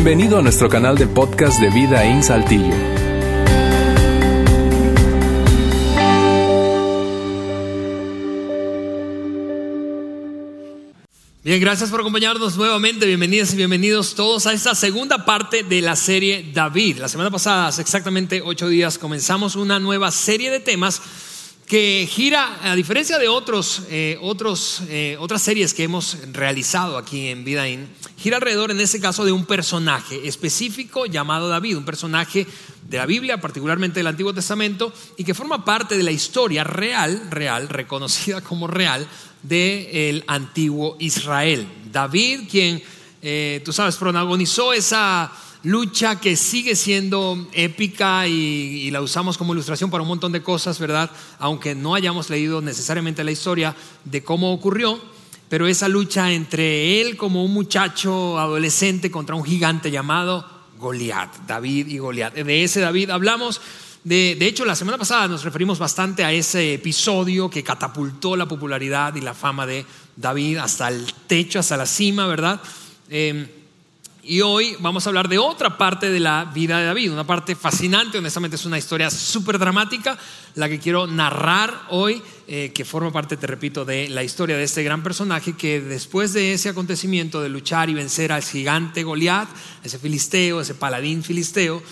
Bienvenido a nuestro canal de podcast de Vida en Saltillo. Bien, gracias por acompañarnos nuevamente. Bienvenidas y bienvenidos todos a esta segunda parte de la serie David. La semana pasada, hace exactamente ocho días, comenzamos una nueva serie de temas que gira, a diferencia de otros, eh, otros, eh, otras series que hemos realizado aquí en Vidaín, gira alrededor en este caso de un personaje específico llamado David, un personaje de la Biblia, particularmente del Antiguo Testamento, y que forma parte de la historia real, real, reconocida como real, del antiguo Israel. David, quien, eh, tú sabes, protagonizó esa lucha que sigue siendo épica y, la usamos como ilustración para un montón de cosas, ¿verdad? Aunque no hayamos leído necesariamente la historia de cómo ocurrió, pero esa lucha entre él como un muchacho adolescente contra un gigante llamado Goliat, David y Goliat. De ese David hablamos. De, de, hecho, la semana pasada nos referimos bastante a ese episodio que catapultó la popularidad y la fama de David hasta el techo, hasta la cima, ¿verdad? Eh, y hoy vamos a hablar de otra parte de la vida de David, una parte fascinante, honestamente es una historia súper dramática, la que quiero narrar hoy, eh, que forma parte, te repito, de la historia de este gran personaje que después de ese acontecimiento de luchar y vencer al gigante Goliat, ese filisteo, ese paladín filisteo,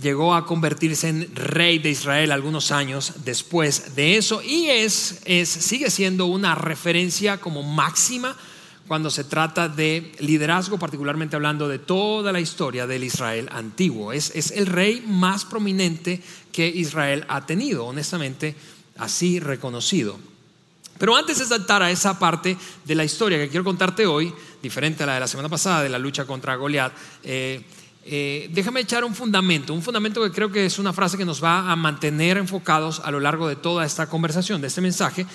llegó a convertirse en rey de Israel algunos años después de eso y es, es sigue siendo una referencia como máxima cuando se trata de liderazgo, particularmente hablando de toda la historia del Israel antiguo. Es, es, el rey más prominente que Israel ha tenido, honestamente, así reconocido. Pero antes de saltar a esa parte de la historia que quiero contarte hoy, diferente a la de la semana pasada, de la lucha contra Goliat, eh, eh, déjame echar un fundamento, un fundamento que creo que es una frase que nos va a mantener enfocados a lo largo de toda esta conversación, de este mensaje,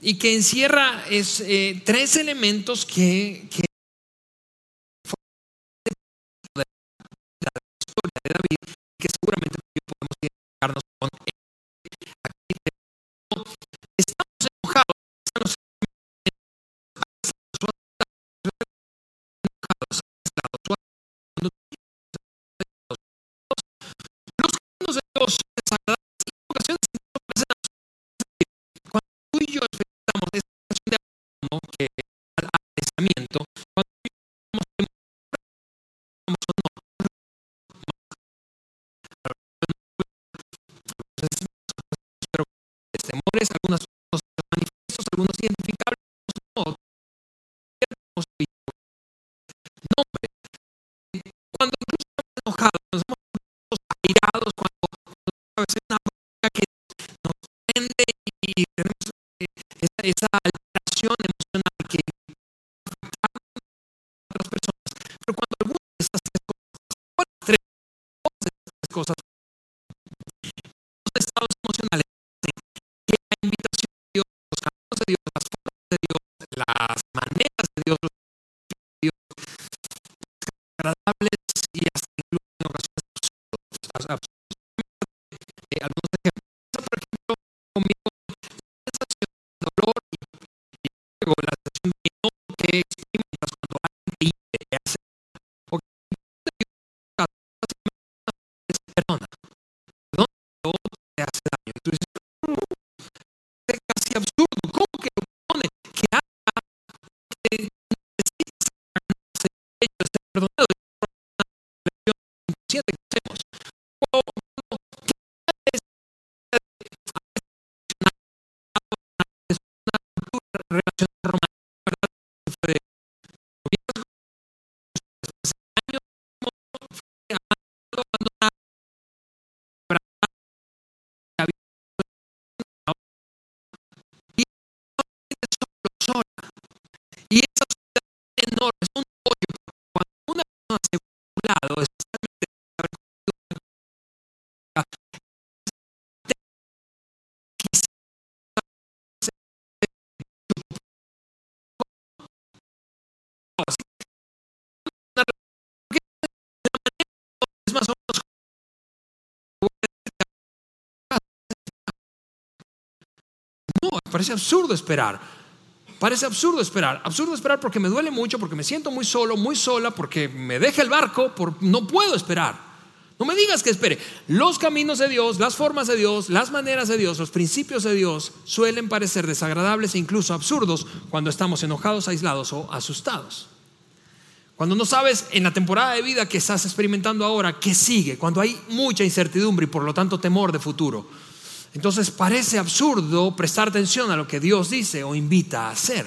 y que encierra es, eh, tres elementos que, la historia de David que seguramente de Dios desagradables y cuando tú y yo que al pensamiento cuando temores, algunas cosas manifiestos, algunos identificables. No, veces una que nos prende y tenemos esa, esa emocional que afecta a otras personas. Pero cuando alguna de estas tres cosas, tres, de estas cosas, los estados emocionales, que la invitación de Dios, los caminos de Dios, las formas de Dios, las maneras de Dios, los de Dios, agradables y hasta incluso en ocasiones absurdos. Eh, algunos ejemplos. Por ejemplo, conmigo, sensación de dolor la sensación de no que experimentas cuando alguien te te hace que perdona, otro te hace daño. Y tú dices, es casi absurdo, ¿cómo que lo pone? Que haga que necesitas es que hacemos. Relación Y parece absurdo esperar parece absurdo esperar. Absurdo esperar porque me duele mucho, porque me siento muy solo, muy sola, porque me deja el barco, por, no puedo esperar. No me digas que espere. Los caminos de Dios, las formas de Dios, las maneras de Dios, los principios de Dios suelen parecer desagradables e incluso absurdos cuando estamos enojados, aislados o asustados. Cuando no sabes en la temporada de vida que estás experimentando ahora qué sigue, cuando hay mucha incertidumbre y por lo tanto temor de futuro. Entonces parece absurdo prestar atención a lo que Dios dice o invita a hacer.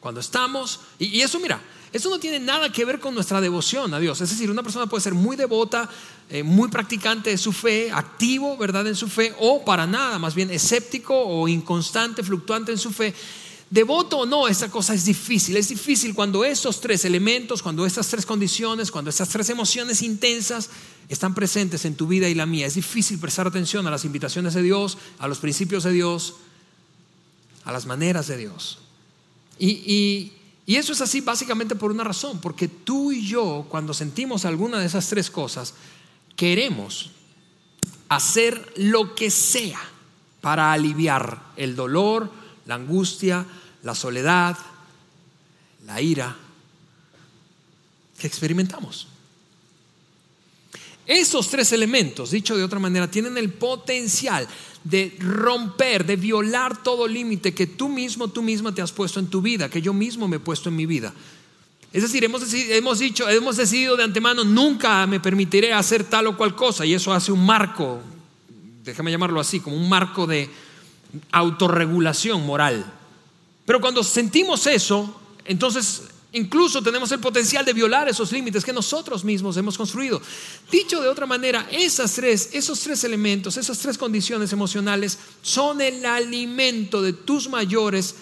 Cuando estamos, y, eso mira, eso no tiene nada que ver con nuestra devoción a Dios. Es decir, una persona puede ser muy devota, eh, muy practicante de su fe, activo, ¿verdad?, en su fe, o para nada, más bien escéptico o inconstante, fluctuante en su fe. Devoto o no, esa cosa es difícil. Es difícil cuando esos tres elementos, cuando estas tres condiciones, cuando estas tres emociones intensas están presentes en tu vida y la mía. Es difícil prestar atención a las invitaciones de Dios, a los principios de Dios, a las maneras de Dios. Y, y eso es así básicamente por una razón, porque tú y yo, cuando sentimos alguna de esas tres cosas, queremos hacer lo que sea para aliviar el dolor, la angustia, la soledad, la ira que experimentamos. Esos tres elementos, dicho de otra manera, tienen el potencial de romper, de violar todo límite que tú mismo, tú misma te has puesto en tu vida, que yo mismo me he puesto en mi vida. Es decir, hemos, hemos dicho, hemos decidido de antemano, nunca me permitiré hacer tal o cual cosa, y eso hace un marco, déjame llamarlo así, como un marco de autorregulación moral. Pero cuando sentimos eso, entonces incluso tenemos el potencial de violar esos límites que nosotros mismos hemos construido. Dicho de otra manera, esas tres, esos tres elementos, esas tres condiciones emocionales son el alimento de tus mayores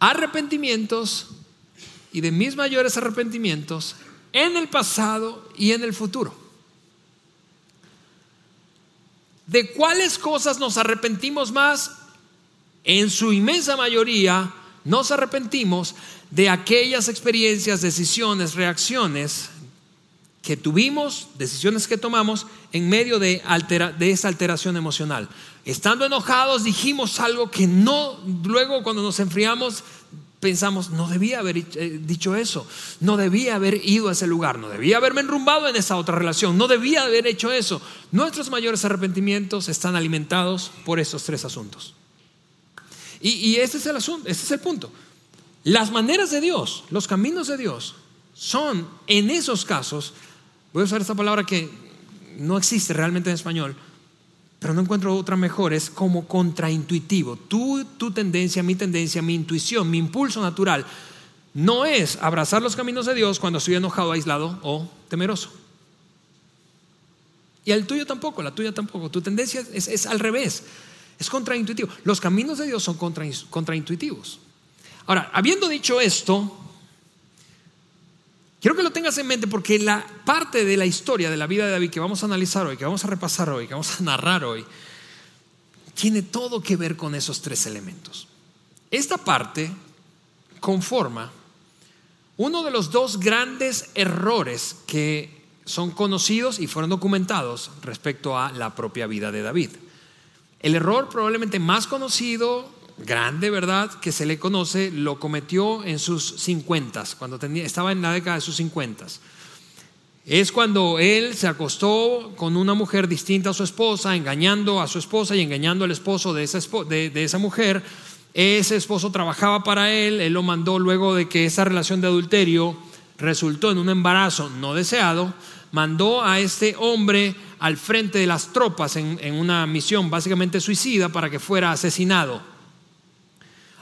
arrepentimientos y de mis mayores arrepentimientos en el pasado y en el futuro. ¿De cuáles cosas nos arrepentimos más? En su inmensa mayoría nos arrepentimos de aquellas experiencias, decisiones, reacciones que tuvimos, decisiones que tomamos en medio de, de esa alteración emocional. Estando enojados dijimos algo que no, luego cuando nos enfriamos pensamos, no debía haber eh, dicho eso, no debía haber ido a ese lugar, no debía haberme enrumbado en esa otra relación, no debía haber hecho eso. Nuestros mayores arrepentimientos están alimentados por esos tres asuntos. Y, ese es el asunto, ese es el punto. Las maneras de Dios, los caminos de Dios, son en esos casos, voy a usar esta palabra que no existe realmente en español, pero no encuentro otra mejor, es como contraintuitivo. Tu, tu tendencia, mi tendencia, mi intuición, mi impulso natural, no es abrazar los caminos de Dios cuando estoy enojado, aislado o temeroso. Y el tuyo tampoco, la tuya tampoco. Tu tendencia es, es al revés. Es contraintuitivo. Los caminos de Dios son contraintuitivos. Ahora, habiendo dicho esto, quiero que lo tengas en mente porque la parte de la historia de la vida de David que vamos a analizar hoy, que vamos a repasar hoy, que vamos a narrar hoy, tiene todo que ver con esos tres elementos. Esta parte conforma uno de los dos grandes errores que son conocidos y fueron documentados respecto a la propia vida de David. El error probablemente más conocido, grande, ¿verdad?, que se le conoce, lo cometió en sus 50, cuando tenía, estaba en la década de sus 50. Es cuando él se acostó con una mujer distinta a su esposa, engañando a su esposa y engañando al esposo de esa, de, de esa mujer. Ese esposo trabajaba para él, él lo mandó luego de que esa relación de adulterio resultó en un embarazo no deseado, mandó a este hombre al frente de las tropas en, una misión básicamente suicida para que fuera asesinado.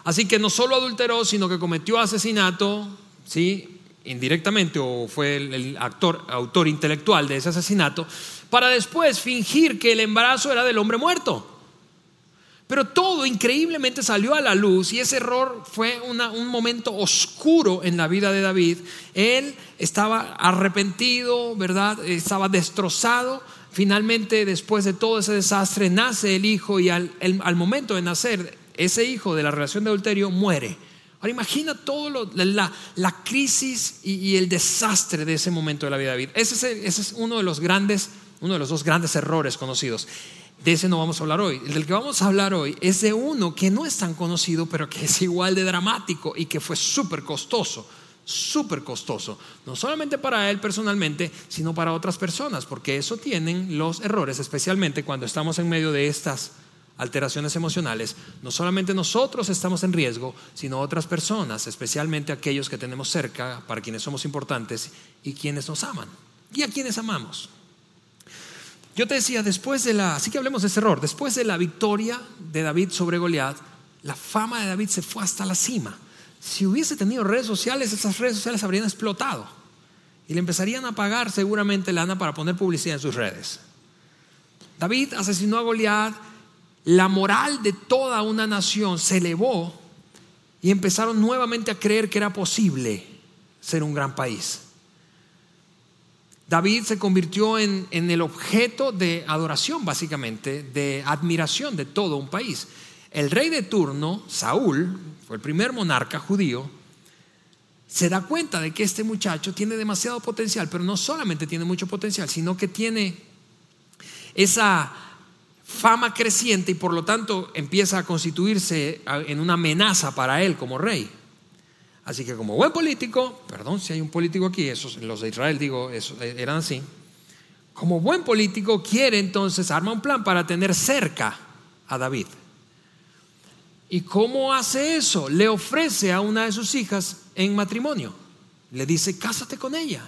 Así que no solo adulteró, sino que cometió asesinato, ¿sí? indirectamente, o fue el, actor, autor intelectual de ese asesinato, para después fingir que el embarazo era del hombre muerto. Pero todo increíblemente salió a la luz y ese error fue un momento oscuro en la vida de David. Él estaba arrepentido, ¿verdad? Estaba destrozado, Finalmente, después de todo ese desastre, nace el hijo y al, momento de nacer, ese hijo de la relación de adulterio muere. Ahora imagina todo la, crisis y, el desastre de ese momento de la vida de David. Ese es, ese es uno de los grandes, uno de los dos grandes errores conocidos. De ese no vamos a hablar hoy. El del que vamos a hablar hoy es de uno que no es tan conocido, pero que es igual de dramático y que fue súper costoso, súper costoso. No solamente para él personalmente, sino para otras personas, porque eso tienen los errores, especialmente cuando estamos en medio de estas alteraciones emocionales. No solamente nosotros estamos en riesgo, sino otras personas, especialmente aquellos que tenemos cerca, para quienes somos importantes y quienes nos aman y a quienes amamos. Yo te decía, después de la, así que hablemos de ese error, después de la victoria de David sobre Goliat, la fama de David se fue hasta la cima. Si hubiese tenido redes sociales, esas redes sociales habrían explotado y le empezarían a pagar seguramente lana para poner publicidad en sus redes. David asesinó a Goliat, la moral de toda una nación se elevó y empezaron nuevamente a creer que era posible ser un gran país. David se convirtió en, el objeto de adoración, básicamente, de admiración de todo un país. El rey de turno, Saúl, fue el primer monarca judío, se da cuenta de que este muchacho tiene demasiado potencial, pero no solamente tiene mucho potencial, sino que tiene esa fama creciente y por lo tanto empieza a constituirse en una amenaza para él como rey. Así que como buen político, perdón si hay un político aquí, esos, los de Israel digo, eso, eh, eran así, como buen político quiere entonces, arma un plan para tener cerca a David. ¿Y cómo hace eso? Le ofrece a una de sus hijas en matrimonio. Le dice, cásate con ella.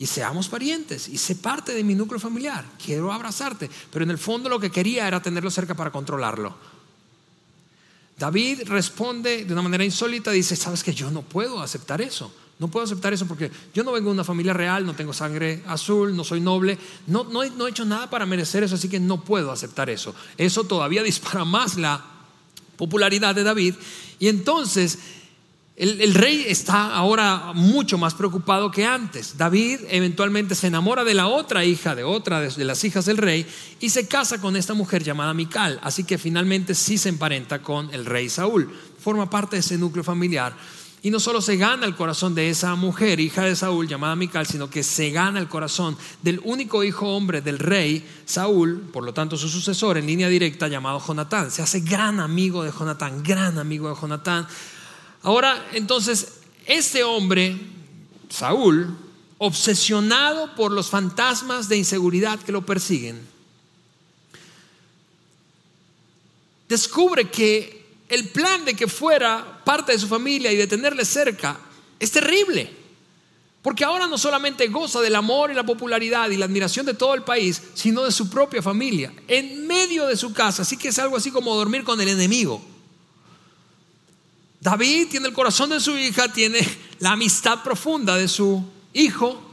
Y seamos parientes. Y sé parte de mi núcleo familiar. Quiero abrazarte. Pero en el fondo lo que quería era tenerlo cerca para controlarlo. David responde de una manera insólita, dice, sabes que yo no puedo aceptar eso. No puedo aceptar eso porque yo no vengo de una familia real, no tengo sangre azul, no soy noble, no, he hecho nada para merecer eso, así que no puedo aceptar eso. Eso todavía dispara más la popularidad de David. Y entonces el, rey está ahora mucho más preocupado que antes. David eventualmente se enamora de la otra hija, de otra de, las hijas del rey, y se casa con esta mujer llamada Mical. Así que finalmente sí se emparenta con el rey Saúl. Forma parte de ese núcleo familiar. Y no solo se gana el corazón de esa mujer, hija de Saúl, llamada Mical, sino que se gana el corazón del único hijo hombre del rey Saúl, por lo tanto su sucesor en línea directa, llamado Jonatán. Se hace gran amigo de Jonatán, gran amigo de Jonatán Ahora, entonces, este hombre, Saúl, obsesionado por los fantasmas de inseguridad que lo persiguen, descubre que el plan de que fuera parte de su familia y de tenerle cerca es terrible. Porque ahora no solamente goza del amor y la popularidad y la admiración de todo el país, sino de su propia familia, en medio de su casa. Así que es algo así como dormir con el enemigo. David tiene el corazón de su hija, tiene la amistad profunda de su hijo,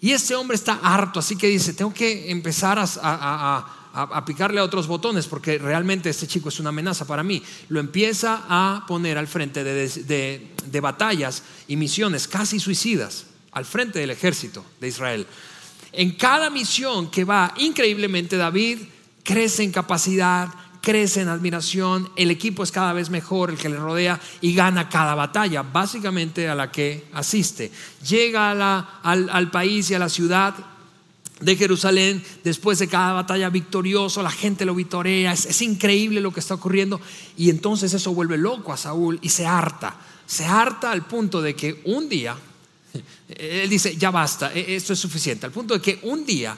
y este hombre está harto, así que dice, tengo que empezar a, picarle a otros botones, porque realmente este chico es una amenaza para mí. Lo empieza a poner al frente de, de batallas y misiones casi suicidas, al frente del ejército de Israel. En cada misión que va, increíblemente David crece en capacidad, crece en admiración, el equipo es cada vez mejor, el que le rodea y gana cada batalla, básicamente a la que asiste. Llega al, país y a la ciudad de Jerusalén después de cada batalla victorioso, la gente lo vitorea, es, es, increíble lo que está ocurriendo y entonces eso vuelve loco a Saúl y se harta, se harta al punto de que un día, él dice, ya basta, e, esto es suficiente, al punto de que un día,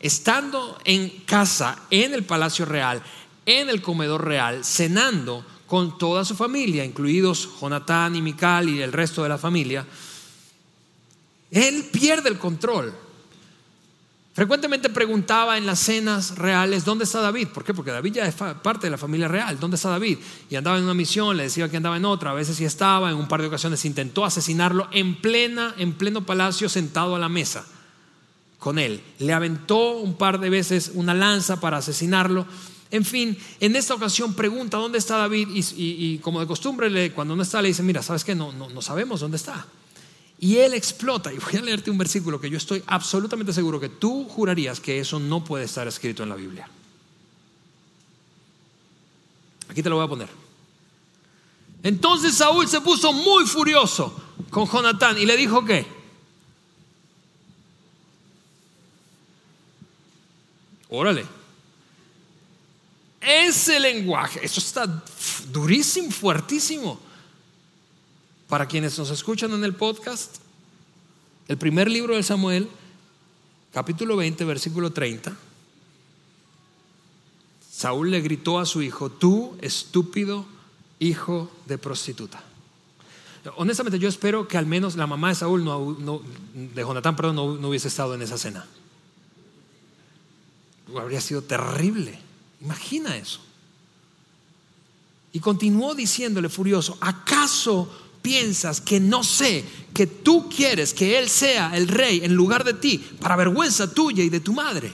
estando en casa, en el palacio real, en el comedor real, cenando con toda su familia, incluidos Jonatán y Mical y el resto de la familia, él pierde el control. Frecuentemente preguntaba en las cenas reales, ¿dónde está David? ¿Por qué? Porque David ya es parte de la familia real. ¿Dónde está David? Y andaba en una misión, le decía que andaba en otra, a veces sí estaba, en un par de ocasiones intentó asesinarlo en plena, en pleno palacio, sentado a la mesa con él. Le aventó un par de veces una lanza para asesinarlo en fin, en esta ocasión pregunta dónde está David y, como de costumbre cuando no está le dice, mira, ¿sabes qué? No, no, no sabemos dónde está. Y él explota, y voy a leerte un versículo que yo estoy absolutamente seguro que tú jurarías que eso no puede estar escrito en la Biblia. Aquí te lo voy a poner. Entonces Saúl se puso muy furioso con Jonatán y le dijo que, órale, ese lenguaje, eso está durísimo, fuertísimo. Para quienes nos escuchan en el podcast, el primer libro de Samuel, capítulo 20, versículo 30. Saúl le gritó a su hijo, tú estúpido hijo de prostituta. Honestamente yo espero que al menos la mamá de Saúl, no, de Jonatán, perdón, no, hubiese estado en esa cena. Habría sido terrible. Imagina eso. Y continuó diciéndole furioso, ¿acaso piensas que no sé que tú quieres que Él sea el rey en lugar de ti, para vergüenza tuya y de tu madre?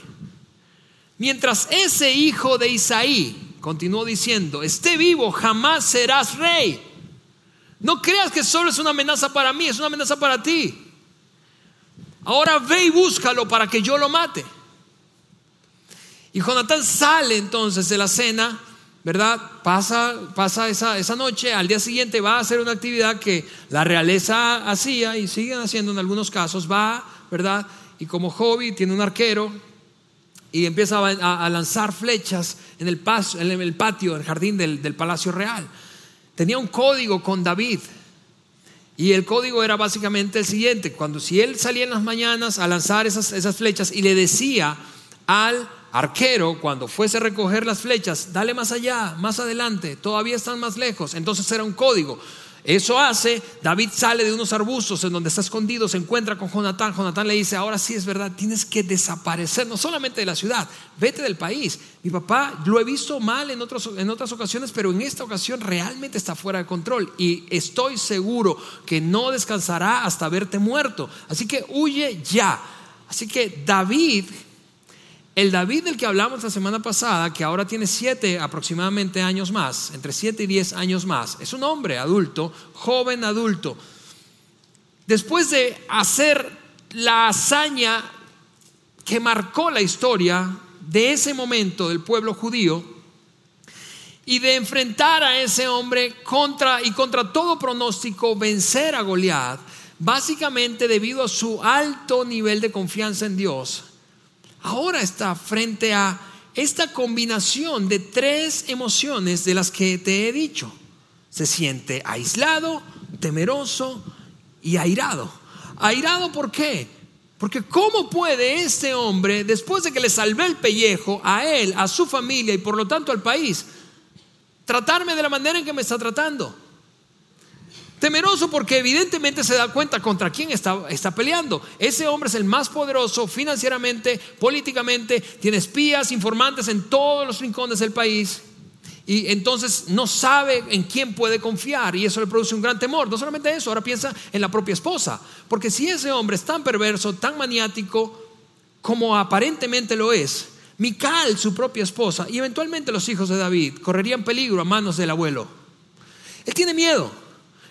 Mientras ese hijo de Isaí, continuó diciendo, esté vivo, jamás serás rey. No creas que solo es una amenaza para mí, es una amenaza para ti. Ahora ve y búscalo para que yo lo mate. Y Jonatán sale entonces de la cena, ¿verdad? Pasa, pasa esa, esa noche, al día siguiente va a hacer una actividad que la realeza hacía y siguen haciendo en algunos casos, va, ¿verdad? Y como hobby tiene un arquero y empieza a, lanzar flechas en el, en el patio, en el jardín del, del Palacio Real tenía un código con David. Y el código era básicamente el siguiente, cuando si él salía en las mañanas a lanzar esas, esas flechas y le decía al arquero cuando fuese a recoger las flechas, dale más allá, más adelante, todavía están más lejos, entonces era un código. Eso hace, David sale de unos arbustos en donde está escondido, se encuentra con Jonatán. Jonatán le dice, ahora sí es verdad, tienes que desaparecer, no solamente de la ciudad, vete del país. Mi papá lo he visto mal en, en otras ocasiones, pero en esta ocasión realmente está fuera de control y estoy seguro que no descansará hasta verte muerto. Así que huye ya. Así que David el David del que hablamos la semana pasada, que ahora tiene siete aproximadamente años más, entre siete y diez años más, es un hombre adulto, joven adulto. Después de hacer la hazaña que marcó la historia de ese momento del pueblo judío y de enfrentar a ese hombre contra y contra todo pronóstico vencer a Goliat, básicamente debido a su alto nivel de confianza en Dios, ahora está frente a esta combinación de tres emociones de las que te he dicho. Se siente aislado, temeroso y airado. ¿Airado por qué? Porque ¿cómo puede este hombre, después de que le salvé el pellejo a él, a su familia y por lo tanto al país, tratarme de la manera en que me está tratando? Temeroso porque evidentemente se da cuenta contra quién está, está, peleando. Ese hombre es el más poderoso financieramente, políticamente, tiene espías, informantes en todos los rincones del país. Y entonces no sabe en quién puede confiar y eso le produce un gran temor. No solamente eso, ahora piensa en la propia esposa. Porque si ese hombre es tan perverso, tan maniático como aparentemente lo es, Mical, su propia esposa, y eventualmente los hijos de David correrían peligro a manos del abuelo. Él tiene miedo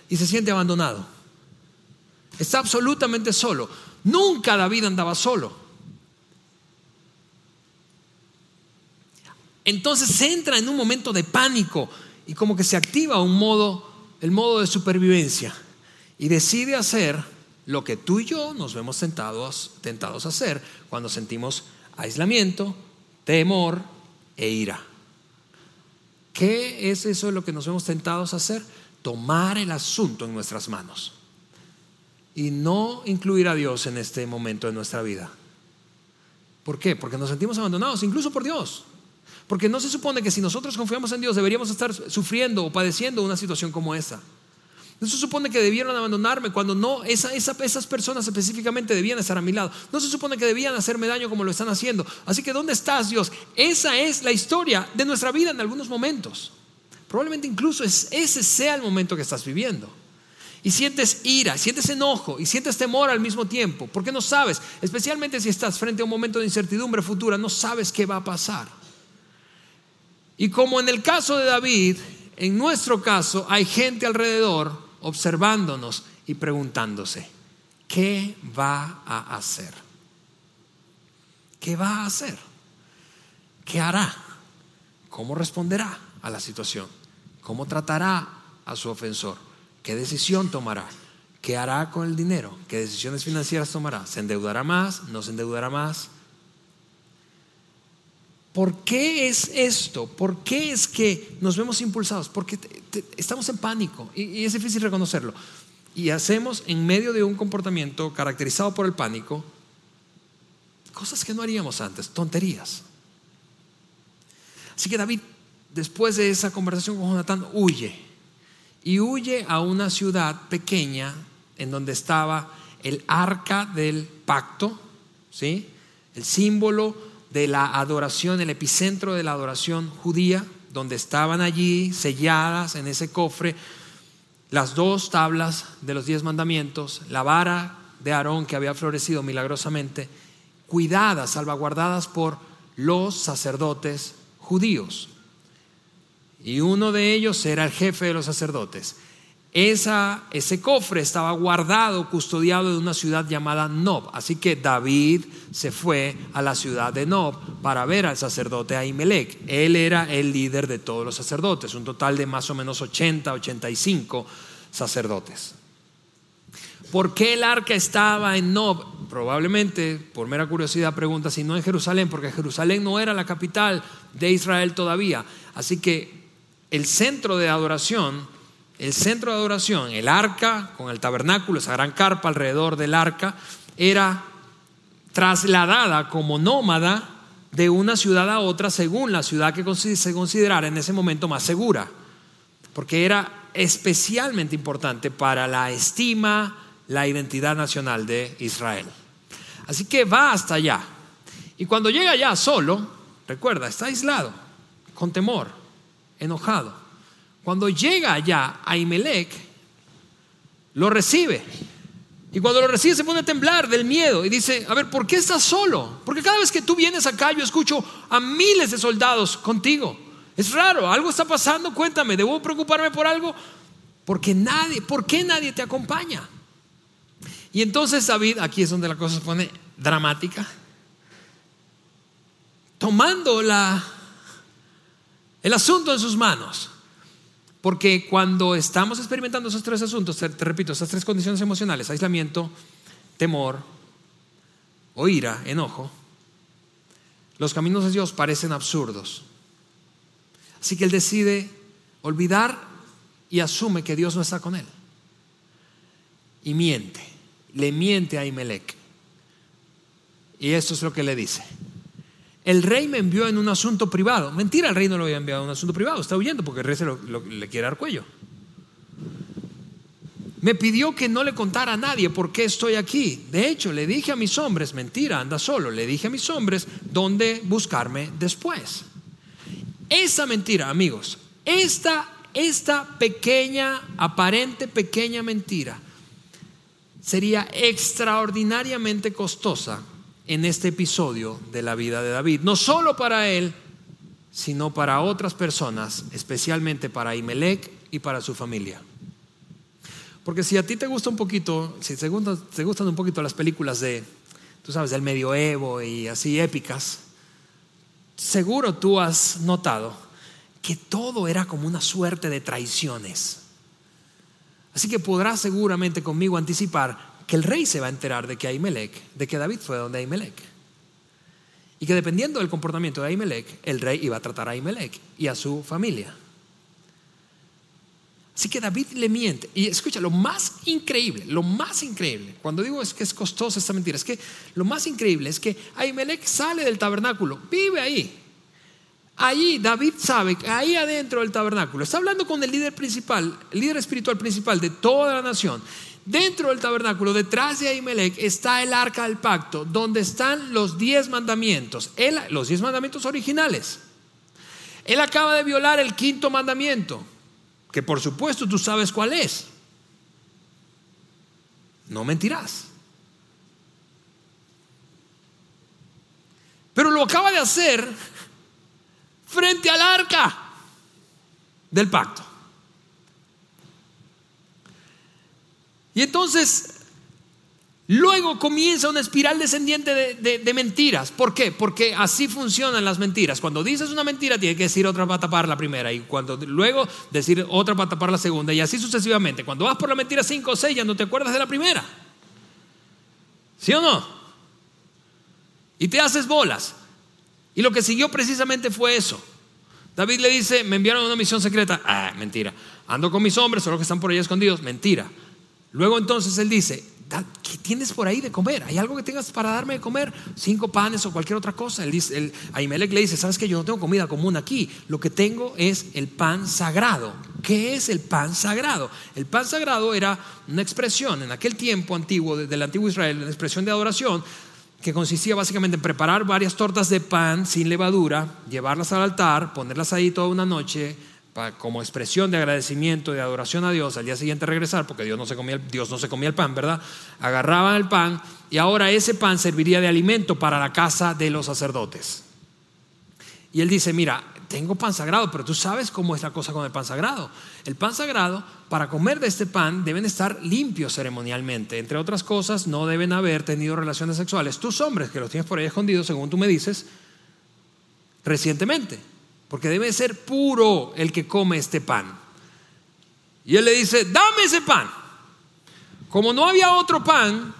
y se siente abandonado. Está absolutamente solo. Nunca David andaba solo. Entonces entra en un momento de pánico y como que se activa un modo, el modo de supervivencia y decide hacer lo que tú y yo nos vemos tentados, tentados a hacer cuando sentimos aislamiento, temor e ira. ¿Qué es eso de lo que nos vemos tentados a hacer? Tomar el asunto en nuestras manos y no incluir a Dios en este momento de nuestra vida. ¿Por qué? Porque nos sentimos abandonados, incluso por Dios. Porque no se supone que si nosotros confiamos en Dios deberíamos estar sufriendo o padeciendo una situación como esa. No se supone que debieron abandonarme cuando no, esas personas específicamente debían estar a mi lado. No se supone que debían hacerme daño como lo están haciendo. Así que ¿dónde estás Dios? Esa es la historia de nuestra vida en algunos momentos. Probablemente incluso ese sea el momento que estás viviendo. Y sientes ira, sientes enojo y sientes temor al mismo tiempo, porque no sabes, especialmente si estás frente a un momento de incertidumbre futura, no sabes qué va a pasar. Y como en el caso de David, en nuestro caso hay gente alrededor observándonos y preguntándose, ¿qué va a hacer? ¿Qué va a hacer? ¿Qué hará? ¿Cómo responderá? A la situación? ¿Cómo tratará a su ofensor? ¿Qué decisión tomará? ¿Qué hará con el dinero? ¿Qué decisiones financieras tomará? ¿Se endeudará más? ¿No se endeudará más? ¿Por qué es esto? ¿Por qué es que nos vemos impulsados? Porque estamos en pánico y, es difícil reconocerlo. Y hacemos en medio de un comportamiento caracterizado por el pánico cosas que no haríamos antes, tonterías. Así que David, después de esa conversación con Jonatán, huye y huye a una ciudad pequeña en donde estaba el arca del pacto, ¿sí? el símbolo de la adoración, el epicentro de la adoración judía, donde estaban allí selladas en ese cofre las dos tablas de los diez mandamientos, la vara de Aarón que había florecido milagrosamente, cuidadas, salvaguardadas por los sacerdotes judíos. Y uno de ellos era el jefe de los sacerdotes ese cofre estaba guardado, custodiado en una ciudad llamada Nob. Así que David se fue a la ciudad de Nob para ver al sacerdote Ahimelech. Él era el líder de todos los sacerdotes, un total de más o menos 80, 85 sacerdotes. ¿Por qué el arca estaba en Nob? Probablemente, por mera curiosidad, pregunta si no en Jerusalén, porque Jerusalén no era la capital de Israel todavía. Así que el centro de adoración el centro de adoración, el arca con el tabernáculo, esa gran carpa alrededor del arca, era trasladada como nómada de una ciudad a otra según la ciudad que se considerara en ese momento más segura, porque era especialmente importante para la estima, la identidad nacional de Israel. Así que va hasta allá. Y cuando llega allá solo, recuerda, está aislado, con temor, enojado cuando llega allá a Imelec, lo recibe. Y cuando lo recibe se pone a temblar del miedo y dice, a ver, ¿por qué estás solo? Porque cada vez que tú vienes acá yo escucho a miles de soldados contigo. Es raro, algo está pasando, cuéntame, ¿debo preocuparme por algo? Porque nadie, ¿por qué nadie te acompaña? Y entonces David, aquí es donde la cosa se pone dramática, tomando la, el asunto en sus manos porque cuando estamos experimentando esos tres asuntos, te, repito, esas tres condiciones emocionales, aislamiento, temor o ira, enojo, los caminos de Dios parecen absurdos. Así que él decide olvidar y asume que Dios no está con él. Y miente, le miente a Imelec. Y esto es lo que le dice el rey me envió en un asunto privado. Mentira, el rey no lo había enviado en un asunto privado, está huyendo porque el rey se le quiere dar cuello. Me pidió que no le contara a nadie por qué estoy aquí. De hecho, le dije a mis hombres, mentira, anda solo, le dije a mis hombres dónde buscarme después. Esa mentira, amigos, esta, esta pequeña, aparente pequeña mentira, sería extraordinariamente costosa en este episodio de la vida de David. No solo para él, sino para otras personas, especialmente para Imelec y para su familia. Porque si a ti te gusta un poquito, si te te gustan un poquito las películas de, tú sabes, del medioevo y así épicas, seguro tú has notado que todo era como una suerte de traiciones. Así que podrás seguramente conmigo anticipar que el rey se va a enterar de que Ahimelech, de que David fue donde Ahimelech. Y que dependiendo del comportamiento de Ahimelech, el rey iba a tratar a Ahimelech y a su familia. Así que David le miente. Y escucha, lo más increíble, lo más increíble, cuando digo es que es costosa esta mentira, es que lo más increíble es que Ahimelech sale del tabernáculo, vive ahí. Allí David sabe ahí adentro del tabernáculo está hablando con el líder principal, el líder espiritual principal de toda la nación. Dentro del tabernáculo, detrás de Ahimelech, está el arca del pacto, donde están los diez mandamientos, los diez mandamientos originales. Él acaba de violar el quinto mandamiento, que por supuesto tú sabes cuál es. No mentirás. Pero lo acaba de hacer frente al arca del pacto. Y entonces, luego comienza una espiral descendiente de, mentiras. ¿Por qué? Porque así funcionan las mentiras. Cuando dices una mentira, tiene que decir otra para tapar la primera. Y cuando luego decir otra para tapar la segunda. Y así sucesivamente. Cuando vas por la mentira 5 o 6, ya no te acuerdas de la primera. ¿Sí o no? Y te haces bolas. Y lo que siguió precisamente fue eso. David le dice, me enviaron a una misión secreta. Ah, mentira. Ando con mis hombres, solo que están por ahí escondidos. Mentira. Luego entonces él dice, ¿qué tienes por ahí de comer? ¿Hay algo que tengas para darme de comer? Cinco panes o cualquier otra cosa. Él dice, él, Ahimelech le dice, ¿sabes que yo no tengo comida común aquí? Lo que tengo es el pan sagrado. ¿Qué es el pan sagrado? El pan sagrado era una expresión en aquel tiempo antiguo, del antiguo Israel, una expresión de adoración que consistía básicamente en preparar varias tortas de pan sin levadura, llevarlas al altar, ponerlas ahí toda una noche como expresión de agradecimiento, de adoración a Dios, al día siguiente regresar, porque Dios no se comía, Dios no se comía el pan, ¿verdad? Agarraban el pan y ahora ese pan serviría de alimento para la casa de los sacerdotes. Y él dice, mira, tengo pan sagrado, pero tú sabes cómo es la cosa con el pan sagrado. El pan sagrado, para comer de este pan, deben estar limpios ceremonialmente. Entre otras cosas, no deben haber tenido relaciones sexuales. Tus hombres, que los tienes por ahí escondidos, según tú me dices, recientemente. Porque debe ser puro el que come este pan. Y él le dice, dame ese pan. Como no había otro pan,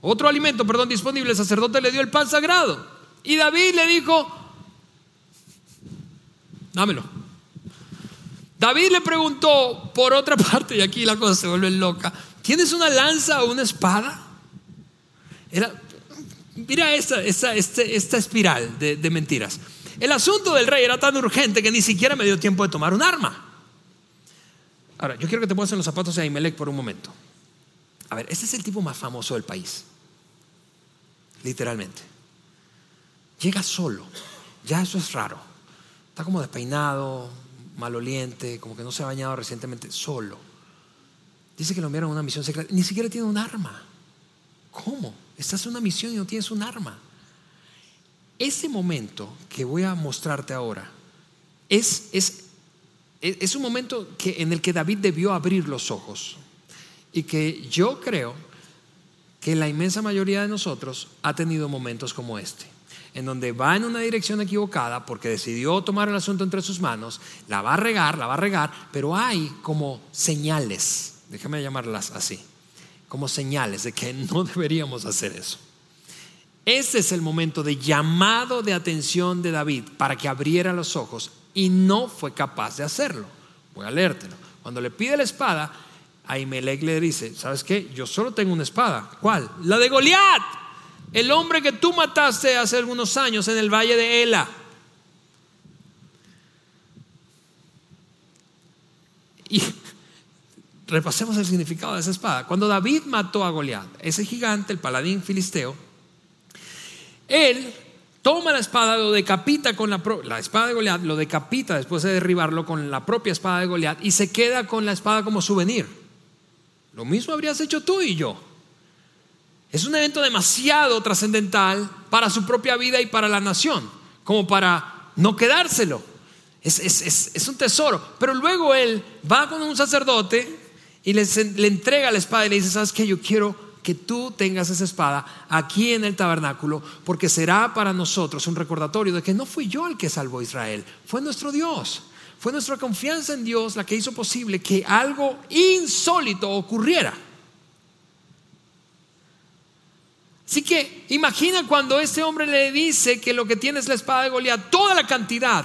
otro alimento, perdón, disponible, el sacerdote le dio el pan sagrado. Y David le dijo, dámelo. David le preguntó por otra parte, y aquí la cosa se vuelve loca, ¿tienes una lanza o una espada? Era, mira esta, esta, este, esta espiral de mentiras. El asunto del rey era tan urgente que ni siquiera me dio tiempo de tomar un arma. Ahora, yo quiero que te pongas en los zapatos de Ahimelech por un momento. A ver, este es el tipo más famoso del país. Literalmente. Llega solo. Ya eso es raro. Está como despeinado, maloliente, como que no se ha bañado recientemente, solo. Dice que lo enviaron a una misión secreta. Ni siquiera tiene un arma. ¿Cómo? Estás en una misión y no tienes un arma. Ese momento que voy a mostrarte ahora es, es, es un momento que, en el que David debió abrir los ojos y que yo creo que la inmensa mayoría de nosotros ha tenido momentos como este en donde va en una dirección equivocada porque decidió tomar el asunto entre sus manos, la va a regar, la va a regar, pero hay como señales, déjame llamarlas así, como señales de que no deberíamos hacer eso. Ese es el momento de llamado de atención de David para que abriera los ojos y no fue capaz de hacerlo. Voy a leértelo. Cuando le pide la espada, Ahimelech le dice, ¿sabes qué? Yo solo tengo una espada. ¿Cuál? La de Goliat el hombre que tú mataste hace algunos años en el valle de Ela. Y repasemos el significado de esa espada. Cuando David mató a Goliat, ese gigante, el paladín filisteo, él toma la espada, lo decapita con la, la espada de Goliat, lo decapita después de derribarlo con la propia espada de Goliat y se queda con la espada como souvenir. Lo mismo habrías hecho tú y yo. Es un evento demasiado trascendental para su propia vida y para la nación, como para no quedárselo. Es, un tesoro. Pero luego él va con un sacerdote y le, le entrega la espada y le dice, ¿sabes qué? Yo quiero que tú tengas esa espada aquí en el tabernáculo, porque será para nosotros un recordatorio de que no fui yo el que salvó a Israel, fue nuestro Dios. Fue nuestra confianza en Dios la que hizo posible que algo insólito ocurriera. Así que imagina cuando ese hombre le dice que lo que tiene es la espada de Goliat, toda la cantidad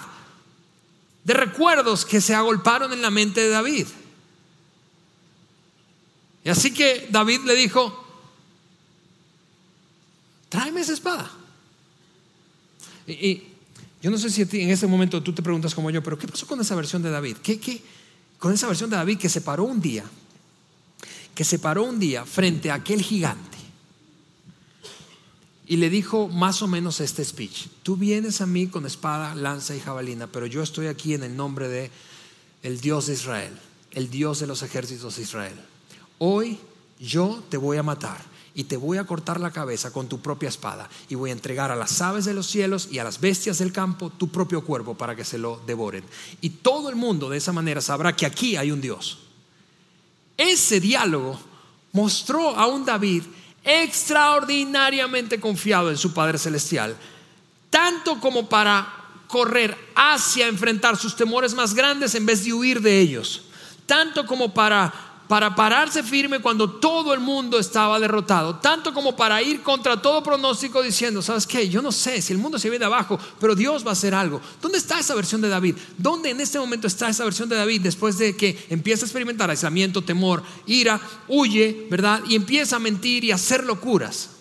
de recuerdos que se agolparon en la mente de David. Y así que David le dijo, tráeme esa espada. Y, yo no sé si en ese momento tú te preguntas como yo, pero ¿qué pasó con esa versión de David? ¿Qué, qué? Con esa versión de David que se paró un día, que se paró un día frente a aquel gigante y le dijo más o menos este speech. Tú vienes a mí con espada, lanza y jabalina, pero yo estoy aquí en el nombre de el Dios de Israel, el Dios de los ejércitos de Israel. Hoy yo te voy a matar y te voy a cortar la cabeza con tu propia espada y voy a entregar a las aves de los cielos y a las bestias del campo tu propio cuerpo para que se lo devoren. Y todo el mundo de esa manera sabrá que aquí hay un Dios. Ese diálogo mostró a un David extraordinariamente confiado en su Padre Celestial, tanto como para correr hacia enfrentar sus temores más grandes en vez de huir de ellos, tanto como para para pararse firme cuando todo el mundo estaba derrotado, tanto como para ir contra todo pronóstico diciendo, ¿sabes qué? Yo no sé si el mundo se viene abajo, pero Dios va a hacer algo. ¿Dónde está esa versión de David? ¿Dónde en este momento está esa versión de David después de que empieza a experimentar aislamiento, temor, ira, huye, ¿verdad? Y empieza a mentir y a hacer locuras.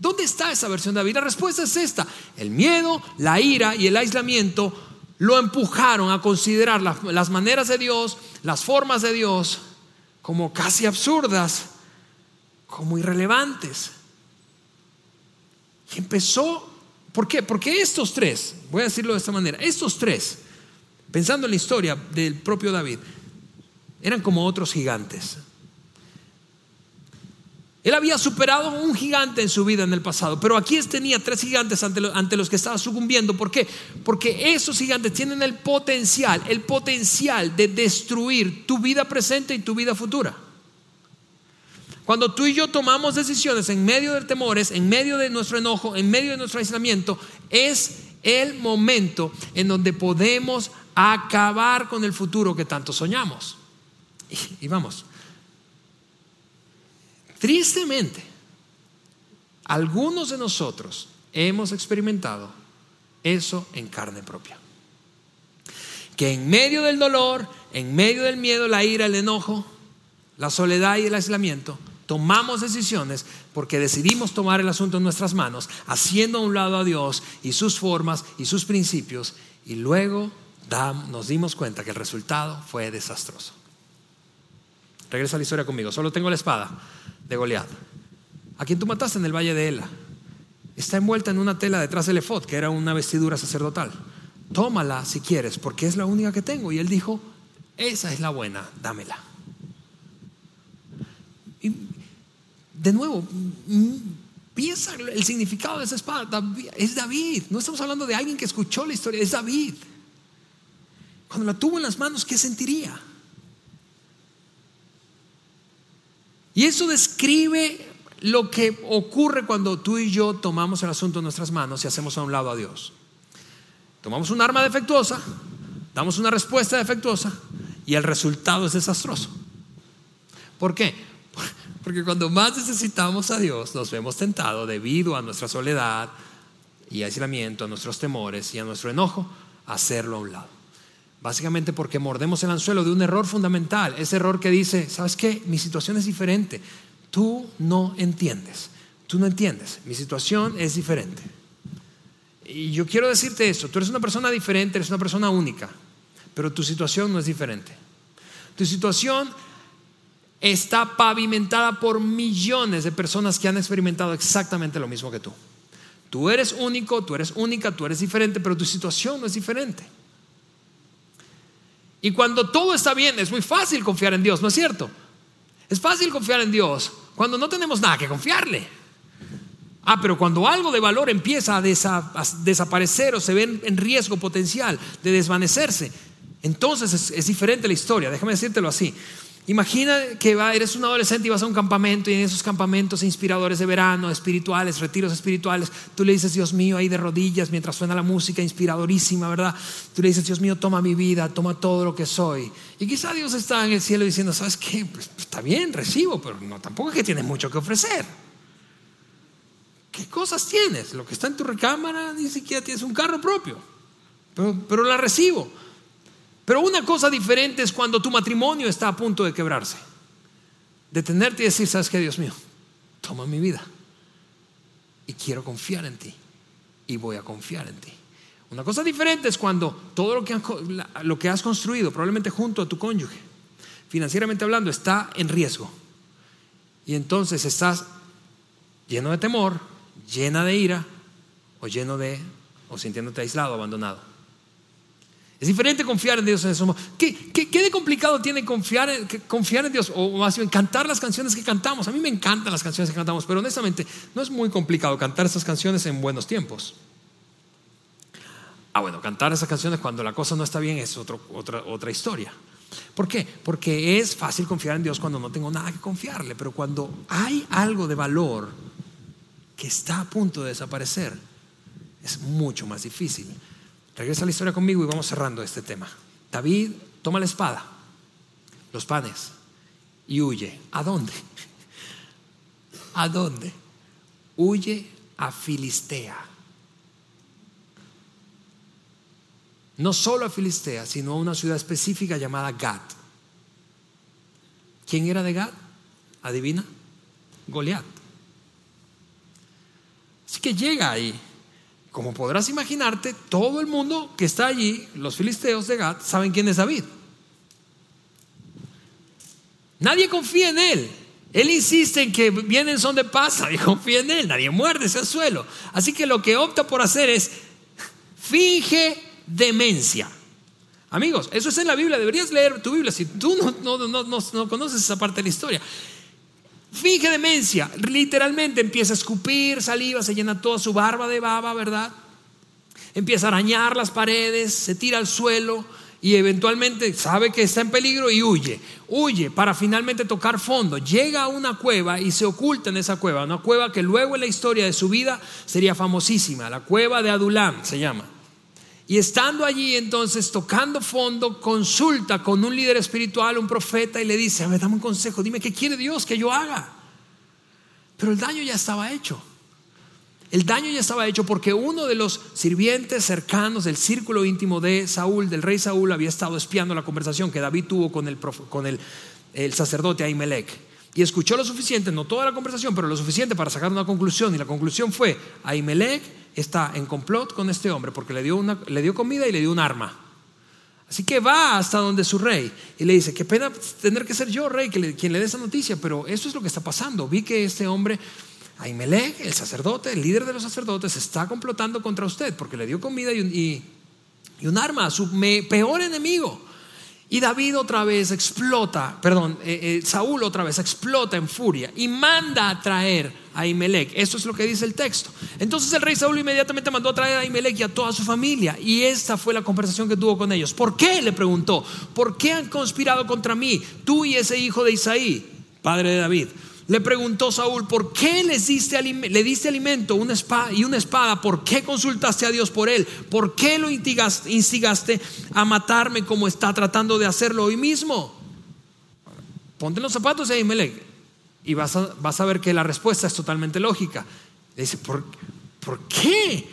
¿Dónde está esa versión de David? La respuesta es esta. El miedo, la ira y el aislamiento lo empujaron a considerar las, maneras de Dios, las formas de Dios, como casi absurdas, como irrelevantes. Y empezó, ¿por qué? Porque estos tres, voy a decirlo de esta manera, estos tres, pensando en la historia del propio David, eran como otros gigantes. Él había superado un gigante en su vida en el pasado, pero aquí tenía tres gigantes ante, los que estaba sucumbiendo. ¿Por qué? Porque esos gigantes tienen el potencial, el potencial de destruir tu vida presente y tu vida futura. Cuando tú y yo tomamos decisiones en medio de temores, en medio de nuestro enojo, en medio de nuestro aislamiento, es el momento en donde podemos acabar con el futuro que tanto soñamos. y vamos, Tristemente, algunos de nosotros hemos experimentado eso en carne propia. Que en medio del dolor, en medio del miedo, la ira, el enojo, la soledad y el aislamiento, tomamos decisiones porque decidimos tomar el asunto en nuestras manos, haciendo a un lado a Dios y sus formas y sus principios, y luego nos dimos cuenta que el resultado fue desastroso. Regresa a la historia conmigo, solo tengo la espada de Goliat, a quien tú mataste en el valle de Ela, está envuelta en una tela detrás del efod, que era una vestidura sacerdotal. Tómala si quieres, porque es la única que tengo. Y él dijo, esa es la buena, dámela. Y de nuevo, mm, piensa el significado de esa espada. Es David. No estamos hablando de alguien que escuchó la historia, es David. Cuando la tuvo en las manos, ¿qué sentiría? Y eso describe lo que ocurre cuando tú y yo tomamos el asunto en nuestras manos y hacemos a un lado a Dios. Tomamos un arma defectuosa, damos una respuesta defectuosa y el resultado es desastroso. ¿Por qué? Porque cuando más necesitamos a Dios nos vemos tentados debido a nuestra soledad y aislamiento, a nuestros temores y a nuestro enojo, a hacerlo a un lado. Básicamente porque mordemos el anzuelo de un error fundamental, ese error que dice, ¿sabes qué? Mi situación es diferente. Tú no entiendes, tú no entiendes, mi situación es diferente. Y yo quiero decirte eso, tú eres una persona diferente, eres una persona única, pero tu situación no es diferente. Tu situación está pavimentada por millones de personas que han experimentado exactamente lo mismo que tú. Tú eres único, tú eres única, tú eres diferente, pero tu situación no es diferente. Y cuando todo está bien, es muy fácil confiar en Dios, ¿no es cierto? Es fácil confiar en Dios cuando no tenemos nada que confiarle. Ah, pero cuando algo de valor empieza a, desaparecer o se ve en riesgo potencial de desvanecerse, entonces es, es diferente la historia. Déjame decírtelo así. Imagina que eres un adolescente y vas a un campamento y en esos campamentos inspiradores de verano, espirituales, retiros espirituales, tú le dices, Dios mío, ahí de rodillas mientras suena la música inspiradorísima, ¿verdad? Tú le dices, Dios mío, toma mi vida, toma todo lo que soy. Y quizá Dios está en el cielo diciendo, ¿sabes qué? Pues, pues, está bien, recibo, pero no, tampoco es que tienes mucho que ofrecer. ¿Qué cosas tienes? Lo que está en tu recámara, ni siquiera tienes un carro propio, pero la recibo. Pero una cosa diferente es cuando tu matrimonio está a punto de quebrarse. Detenerte y decir, ¿sabes qué, Dios mío? Toma mi vida. Y quiero confiar en ti. Y voy a confiar en ti. Una cosa diferente es cuando todo lo que, has construido, probablemente junto a tu cónyuge, financieramente hablando, está en riesgo. Y entonces estás lleno de temor, llena de ira, o lleno de, o sintiéndote aislado, abandonado. Es diferente confiar en Dios en eso. ¿Qué, qué, de complicado tiene confiar confiar en Dios? O más bien cantar las canciones que cantamos. A mí me encantan las canciones que cantamos, pero honestamente no es muy complicado cantar esas canciones en buenos tiempos. Ah, bueno, cantar esas canciones cuando la cosa no está bien es otra, otra historia. ¿Por qué? Porque es fácil confiar en Dios cuando no tengo nada que confiarle, pero cuando hay algo de valor que está a punto de desaparecer, es mucho más difícil. Regresa a la historia conmigo y vamos cerrando este tema. David toma la espada, los panes, y huye. ¿A dónde? ¿A dónde? Huye a Filistea. No solo a Filistea, sino a una ciudad específica llamada Gad. ¿Quién era de Gad? Adivina. Goliat. Así que llega ahí. Como podrás imaginarte, todo el mundo que está allí, los filisteos de Gad, saben quién es David. Nadie confía en él. Él insiste en que vienen son de pasa y confía en él. Nadie muerde ese suelo. Así que lo que opta por hacer es finge demencia. Amigos, eso es en la Biblia. Deberías leer tu Biblia si tú no, no conoces esa parte de la historia. Finge demencia. Literalmente empieza a escupir saliva, se llena toda su barba de baba, ¿verdad? Empieza a arañar las paredes, se tira al suelo y eventualmente sabe que está en peligro y huye. Huye para finalmente tocar fondo. Llega a una cueva y se oculta en esa cueva. Una cueva que luego en la historia de su vida sería famosísima. La cueva de Adulam se llama. Y estando allí entonces tocando fondo, consulta con un líder espiritual, un profeta, y le dice, a ver, dame un consejo, dime qué quiere Dios que yo haga. Pero el daño ya estaba hecho. El daño ya estaba hecho porque uno de los sirvientes cercanos del círculo íntimo de Saúl, del rey Saúl, había estado espiando la conversación que David tuvo con el, con el, el sacerdote Ahimelech. Y escuchó lo suficiente, no toda la conversación, pero lo suficiente para sacar una conclusión. Y la conclusión fue, Ahimelech está en complot con este hombre porque le dio, una, le dio comida y le dio un arma. Así que va hasta donde su rey y le dice, qué pena tener que ser yo, rey, quien le dé esa noticia, pero eso es lo que está pasando. Vi que este hombre Ahimelech, el sacerdote, el líder de los sacerdotes, está complotando contra usted porque le dio comida y un, arma a su peor enemigo. Y David otra vez explota, perdón, eh, eh, Saúl otra vez explota en furia y manda a traer a Ahimelech. Esto es lo que dice el texto. Entonces el rey Saúl inmediatamente mandó a traer a Ahimelech y a toda su familia. Y esta fue la conversación que tuvo con ellos. ¿Por qué? Le preguntó. ¿Por qué han conspirado contra mí, tú y ese hijo de Isaí, padre de David? Le preguntó Saúl, ¿por qué le diste alimento una espada y una espada? ¿Por qué consultaste a Dios por él? ¿Por qué lo instigaste a matarme como está tratando de hacerlo hoy mismo? Ponte los zapatos de Ahimelech y vas a, vas a ver que la respuesta es totalmente lógica. dice, ¿por, ¿por qué?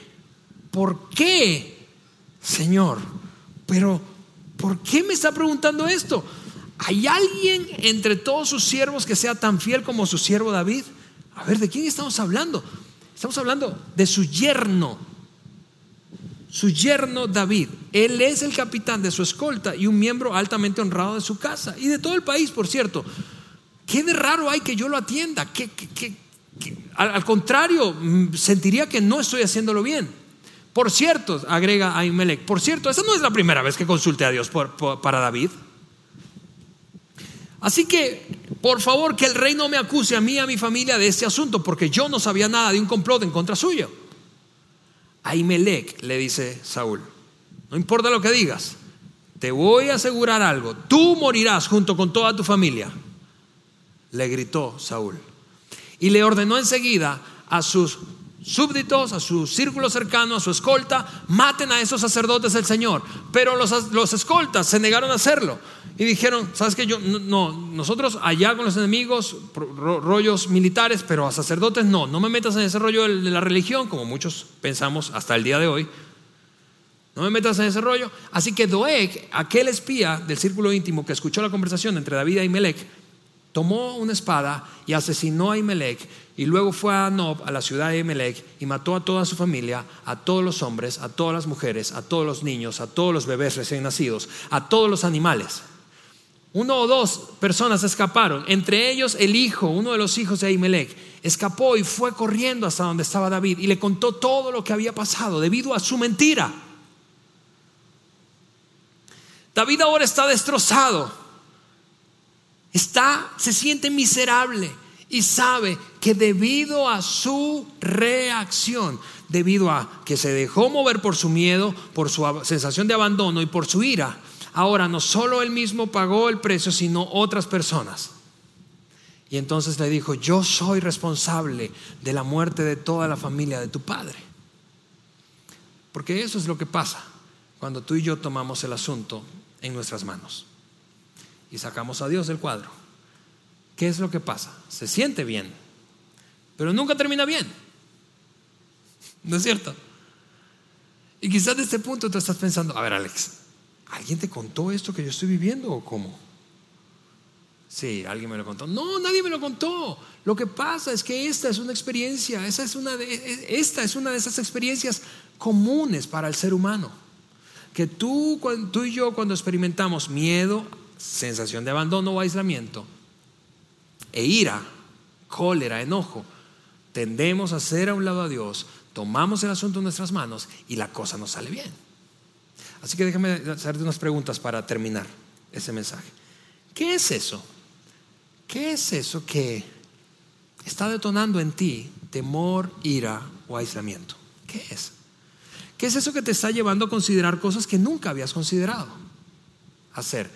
¿Por qué? Señor, pero ¿por qué me está preguntando esto? ¿Hay alguien entre todos sus siervos que sea tan fiel como su siervo David? A ver, ¿de quién estamos hablando? Estamos hablando de su yerno, su yerno David. Él es el capitán de su escolta y un miembro altamente honrado de su casa y de todo el país, por cierto. ¿Qué de raro hay que yo lo atienda? Al, contrario, mm, sentiría que no estoy haciéndolo bien. Por cierto, agrega Ahimelech, por cierto, esa no es la primera vez que consulte a Dios para David. Así que, por favor, que el rey no me acuse a mí y a mi familia de este asunto, porque yo no sabía nada de un complot en contra suyo. Ahimelech le dice Saúl, no importa lo que digas, te voy a asegurar algo, tú morirás junto con toda tu familia. Le gritó Saúl. Y le ordenó enseguida a sus súbditos, a su círculo cercano, a su escolta, maten a esos sacerdotes del Señor. Pero los, los escoltas se negaron a hacerlo y dijeron, ¿sabes qué? Yo, no, nosotros allá con los enemigos, rollos militares, pero a sacerdotes no, no me metas en ese rollo de la religión, como muchos pensamos hasta el día de hoy. No me metas en ese rollo. Así que Doeg, aquel espía del círculo íntimo que escuchó la conversación entre David y Melech, tomó una espada y asesinó a Imelec y luego fue a Nob, a la ciudad de Imelec, y mató a toda su familia, a todos los hombres, a todas las mujeres, a todos los niños, a todos los bebés recién nacidos, a todos los animales. Uno o dos personas escaparon, entre ellos el hijo, uno de los hijos de Ahimelech, escapó y fue corriendo hasta donde estaba David y le contó todo lo que había pasado debido a su mentira. David ahora está destrozado, está, se siente miserable y sabe que debido a su reacción, debido a que se dejó mover por su miedo, por su sensación de abandono y por su ira, Ahora, no solo él mismo pagó el precio, sino otras personas. Y entonces le dijo, yo soy responsable de la muerte de toda la familia de tu padre. Porque eso es lo que pasa cuando tú y yo tomamos el asunto en nuestras manos y sacamos a Dios del cuadro. ¿qué es lo que pasa? Se siente bien, pero nunca termina bien. ¿No es cierto? Y quizás de este punto tú estás pensando, a ver Alex, ¿alguien te contó esto que yo estoy viviendo o cómo? Sí, alguien me lo contó. No, nadie me lo contó. Lo que pasa es que esta es una experiencia, esta es una de esas experiencias comunes para el ser humano. Que tú, tú y yo cuando experimentamos miedo, sensación de abandono o aislamiento, e ira, cólera, enojo, tendemos a hacer a un lado a Dios, tomamos el asunto en nuestras manos y la cosa nos sale bien. Así que déjame hacerte unas preguntas para terminar ese mensaje. ¿Qué es eso? ¿Qué es eso que está detonando en ti temor, ira o aislamiento? ¿Qué es? ¿Qué es eso que te está llevando a considerar cosas que nunca habías considerado? Hacer,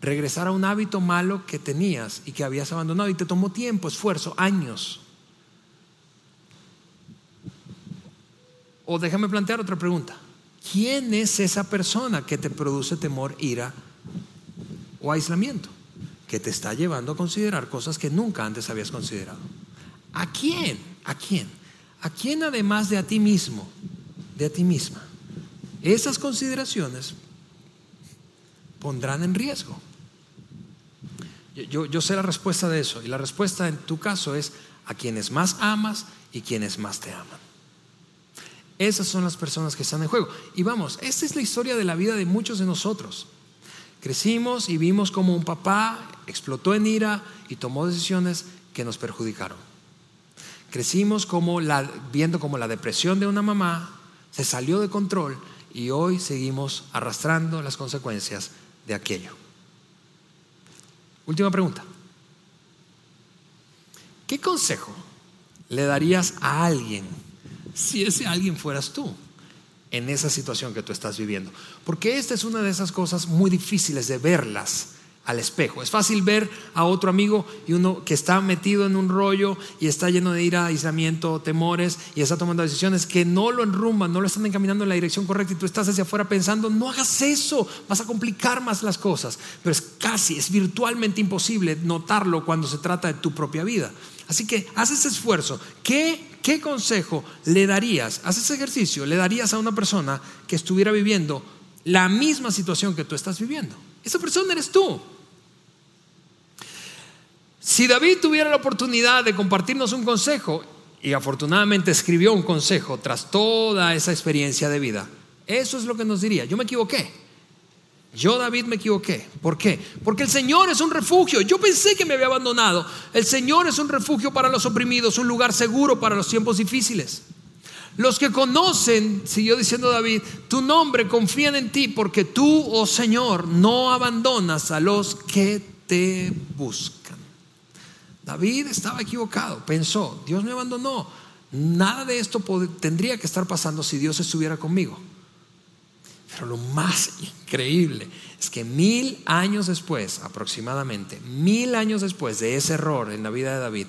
regresar a un hábito malo que tenías y que habías abandonado y te tomó tiempo, esfuerzo, años. O déjame plantear otra pregunta. ¿Quién es esa persona que te produce temor, ira o aislamiento? Que te está llevando a considerar cosas que nunca antes habías considerado. ¿A quién? ¿A quién? ¿A quién además de a ti mismo, de a ti misma? Esas consideraciones pondrán en riesgo. Yo, yo, sé la respuesta de eso y la respuesta en tu caso es a quienes más amas y quienes más te aman. Esas son las personas que están en juego. Y vamos, esta es la historia de la vida de muchos de nosotros. Crecimos y vimos como un papá explotó en ira y tomó decisiones que nos perjudicaron. Crecimos como viendo como la depresión de una mamá se salió de control y hoy seguimos arrastrando las consecuencias de aquello. Última pregunta. ¿Qué consejo le darías a alguien si ese alguien fueras tú en esa situación que tú estás viviendo. Porque esta es una de esas cosas muy difíciles de verlas al espejo. Es fácil ver a otro amigo y uno que está metido en un rollo y está lleno de ira, aislamiento, temores y está tomando decisiones que no lo enrumban, no lo están encaminando en la dirección correcta y tú estás hacia afuera pensando, no hagas eso, vas a complicar más las cosas. Pero es casi, es virtualmente imposible notarlo cuando se trata de tu propia vida. Así que haz ese esfuerzo. ¿Qué ¿qué consejo le darías? Haz ese ejercicio, le darías a una persona que estuviera viviendo la misma situación que tú estás viviendo. Esa persona eres tú. Si David tuviera la oportunidad de compartirnos un consejo, y afortunadamente escribió un consejo tras toda esa experiencia de vida, eso es lo que nos diría. Yo me equivoqué. Yo, David, me equivoqué. ¿Por qué? Porque el Señor es un refugio. Yo pensé que me había abandonado. El Señor es un refugio para los oprimidos, un lugar seguro para los tiempos difíciles. Los que conocen, siguió diciendo David, tu nombre confían en ti porque tú, oh Señor, no abandonas a los que te buscan. David estaba equivocado, pensó, Dios me abandonó. Nada de esto tendría que estar pasando si Dios estuviera conmigo. Pero lo más increíble es que mil años después, aproximadamente, mil años después de ese error en la vida de David,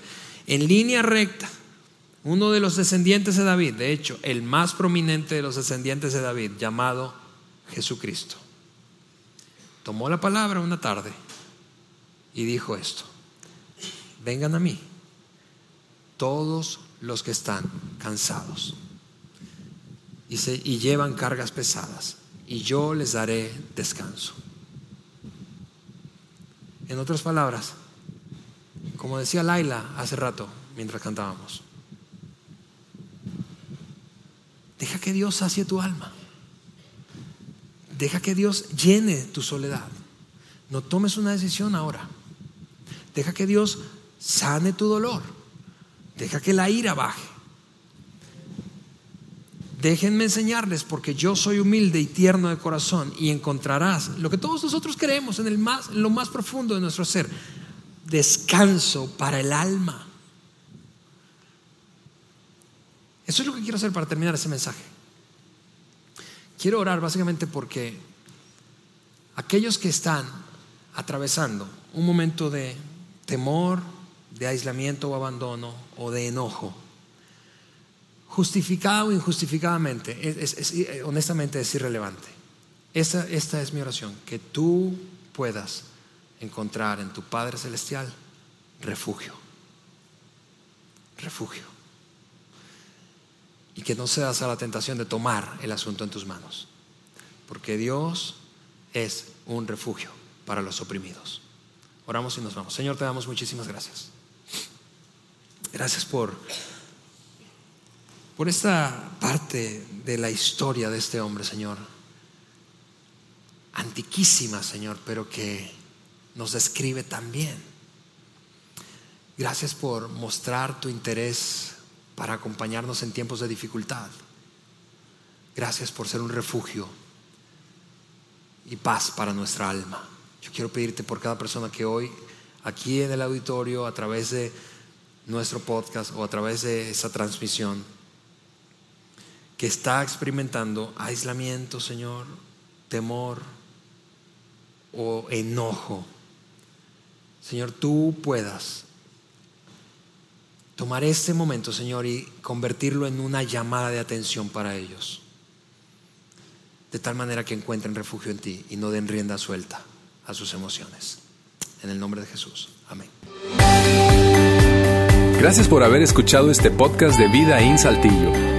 en línea recta, uno de los descendientes de David, de hecho, el más prominente de los descendientes de David, llamado Jesucristo, tomó la palabra una tarde y dijo esto, vengan a mí, todos los que están cansados y, y llevan cargas pesadas y yo les daré descanso. En otras palabras, como decía Laila hace rato mientras cantábamos, deja que Dios sacie tu alma. Deja que Dios llene tu soledad. No tomes una decisión ahora. Deja que Dios sane tu dolor. Deja que la ira baje. Déjenme enseñarles porque yo soy humilde y tierno de corazón y encontrarás lo que todos nosotros creemos en, el más, lo más profundo de nuestro ser, descanso para el alma. Eso es lo que quiero hacer para terminar ese mensaje. Quiero orar básicamente porque aquellos que están atravesando un momento de temor, de aislamiento o abandono o de enojo, justificado o injustificadamente, eh, honestamente es irrelevante. Esta, es mi oración, que tú puedas encontrar en tu Padre Celestial refugio. Refugio. Y que no seas a la tentación de tomar el asunto en tus manos. Porque Dios es un refugio para los oprimidos. Oramos y nos vamos. Señor, te damos muchísimas gracias. Gracias por, por esta parte de la historia de este hombre, Señor. Antiquísima, Señor, pero que nos describe tan bien. Gracias por mostrar tu interés para acompañarnos en tiempos de dificultad. Gracias por ser un refugio y paz para nuestra alma. Yo quiero pedirte por cada persona que hoy, aquí en el auditorio, a través de nuestro podcast o a través de esa transmisión, que está experimentando aislamiento, Señor, temor o enojo, Señor, tú puedas tomar este momento, Señor, y convertirlo en una llamada de atención para ellos. De tal manera que encuentren refugio en ti y no den rienda suelta a sus emociones. En el nombre de Jesús. Amén. Gracias por haber escuchado este podcast de Vida en Saltillo.